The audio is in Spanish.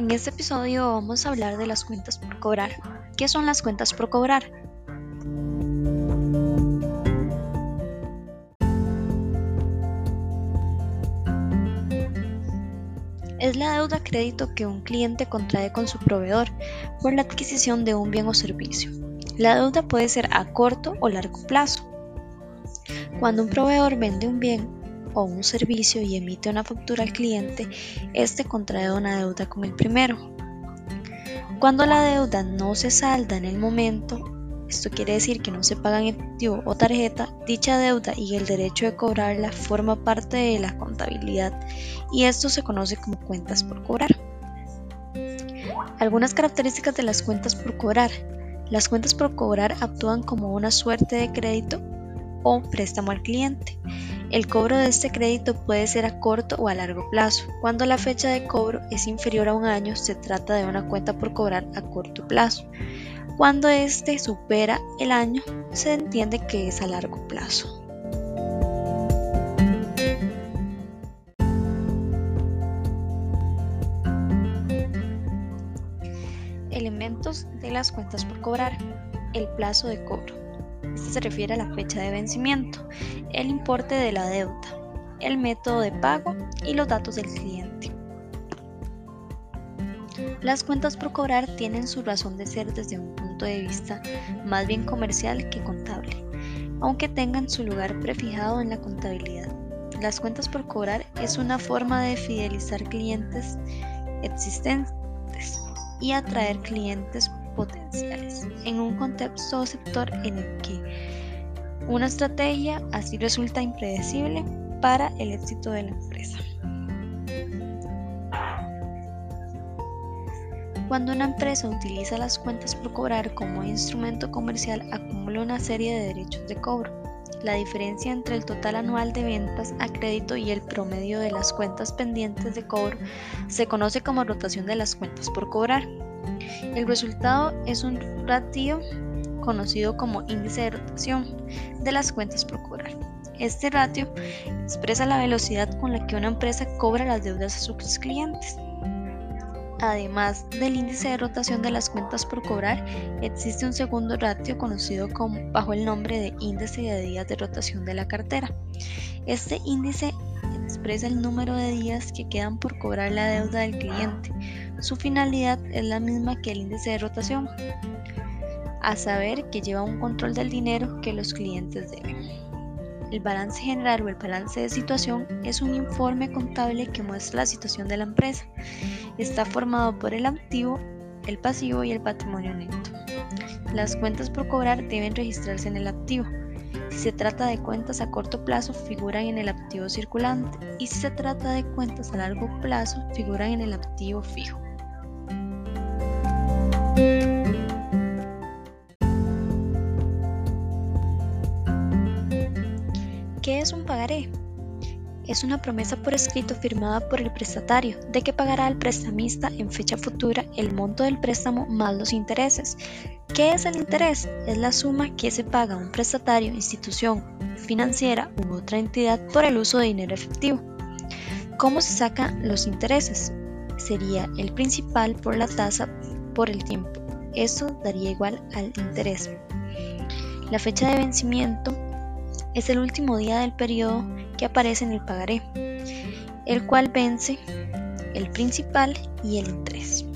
En este episodio vamos a hablar de las cuentas por cobrar. ¿Qué son las cuentas por cobrar? Es la deuda crédito que un cliente contrae con su proveedor por la adquisición de un bien o servicio. La deuda puede ser a corto o largo plazo. Cuando un proveedor vende un bien o un servicio y emite una factura al cliente, este contrae una deuda con el primero. Cuando la deuda no se salda en el momento, esto quiere decir que no se paga en efectivo o tarjeta, dicha deuda y el derecho de cobrarla forma parte de la contabilidad y esto se conoce como cuentas por cobrar. Algunas características de las cuentas por cobrar. Las cuentas por cobrar actúan como una suerte de crédito o préstamo al cliente. El cobro de este crédito puede ser a corto o a largo plazo. Cuando la fecha de cobro es inferior a un año, se trata de una cuenta por cobrar a corto plazo. Cuando este supera el año, se entiende que es a largo plazo. Elementos de las cuentas por cobrar. El plazo de cobro. Este se refiere a la fecha de vencimiento, el importe de la deuda, el método de pago y los datos del cliente. Las cuentas por cobrar tienen su razón de ser desde un punto de vista más bien comercial que contable, aunque tengan su lugar prefijado en la contabilidad. Las cuentas por cobrar es una forma de fidelizar clientes existentes y atraer clientes potenciales en un contexto o sector en el que una estrategia así resulta impredecible para el éxito de la empresa. Cuando una empresa utiliza las cuentas por cobrar como instrumento comercial, acumula una serie de derechos de cobro. La diferencia entre el total anual de ventas a crédito y el promedio de las cuentas pendientes de cobro se conoce como rotación de las cuentas por cobrar. El resultado es un ratio conocido como índice de rotación de las cuentas por cobrar. Este ratio expresa la velocidad con la que una empresa cobra las deudas a sus clientes. Además del índice de rotación de las cuentas por cobrar, existe un segundo ratio conocido bajo el nombre de índice de días de rotación de la cartera. Este índice expresa el número de días que quedan por cobrar la deuda del cliente. Su finalidad es la misma que el índice de rotación, a saber que lleva un control del dinero que los clientes deben. El balance general o el balance de situación es un informe contable que muestra la situación de la empresa. Está formado por el activo, el pasivo y el patrimonio neto. Las cuentas por cobrar deben registrarse en el activo. Si se trata de cuentas a corto plazo, figuran en el activo circulante y si se trata de cuentas a largo plazo, figuran en el activo fijo. ¿Qué es un pagaré? Es una promesa por escrito firmada por el prestatario de que pagará al prestamista en fecha futura el monto del préstamo más los intereses. ¿Qué es el interés? Es la suma que se paga a un prestatario, institución financiera u otra entidad por el uso de dinero efectivo. ¿Cómo se sacan los intereses? Sería el principal por la tasa por el tiempo. Esto daría igual al interés. La fecha de vencimiento es el último día del periodo que aparece en el pagaré, el cual vence el principal y el interés.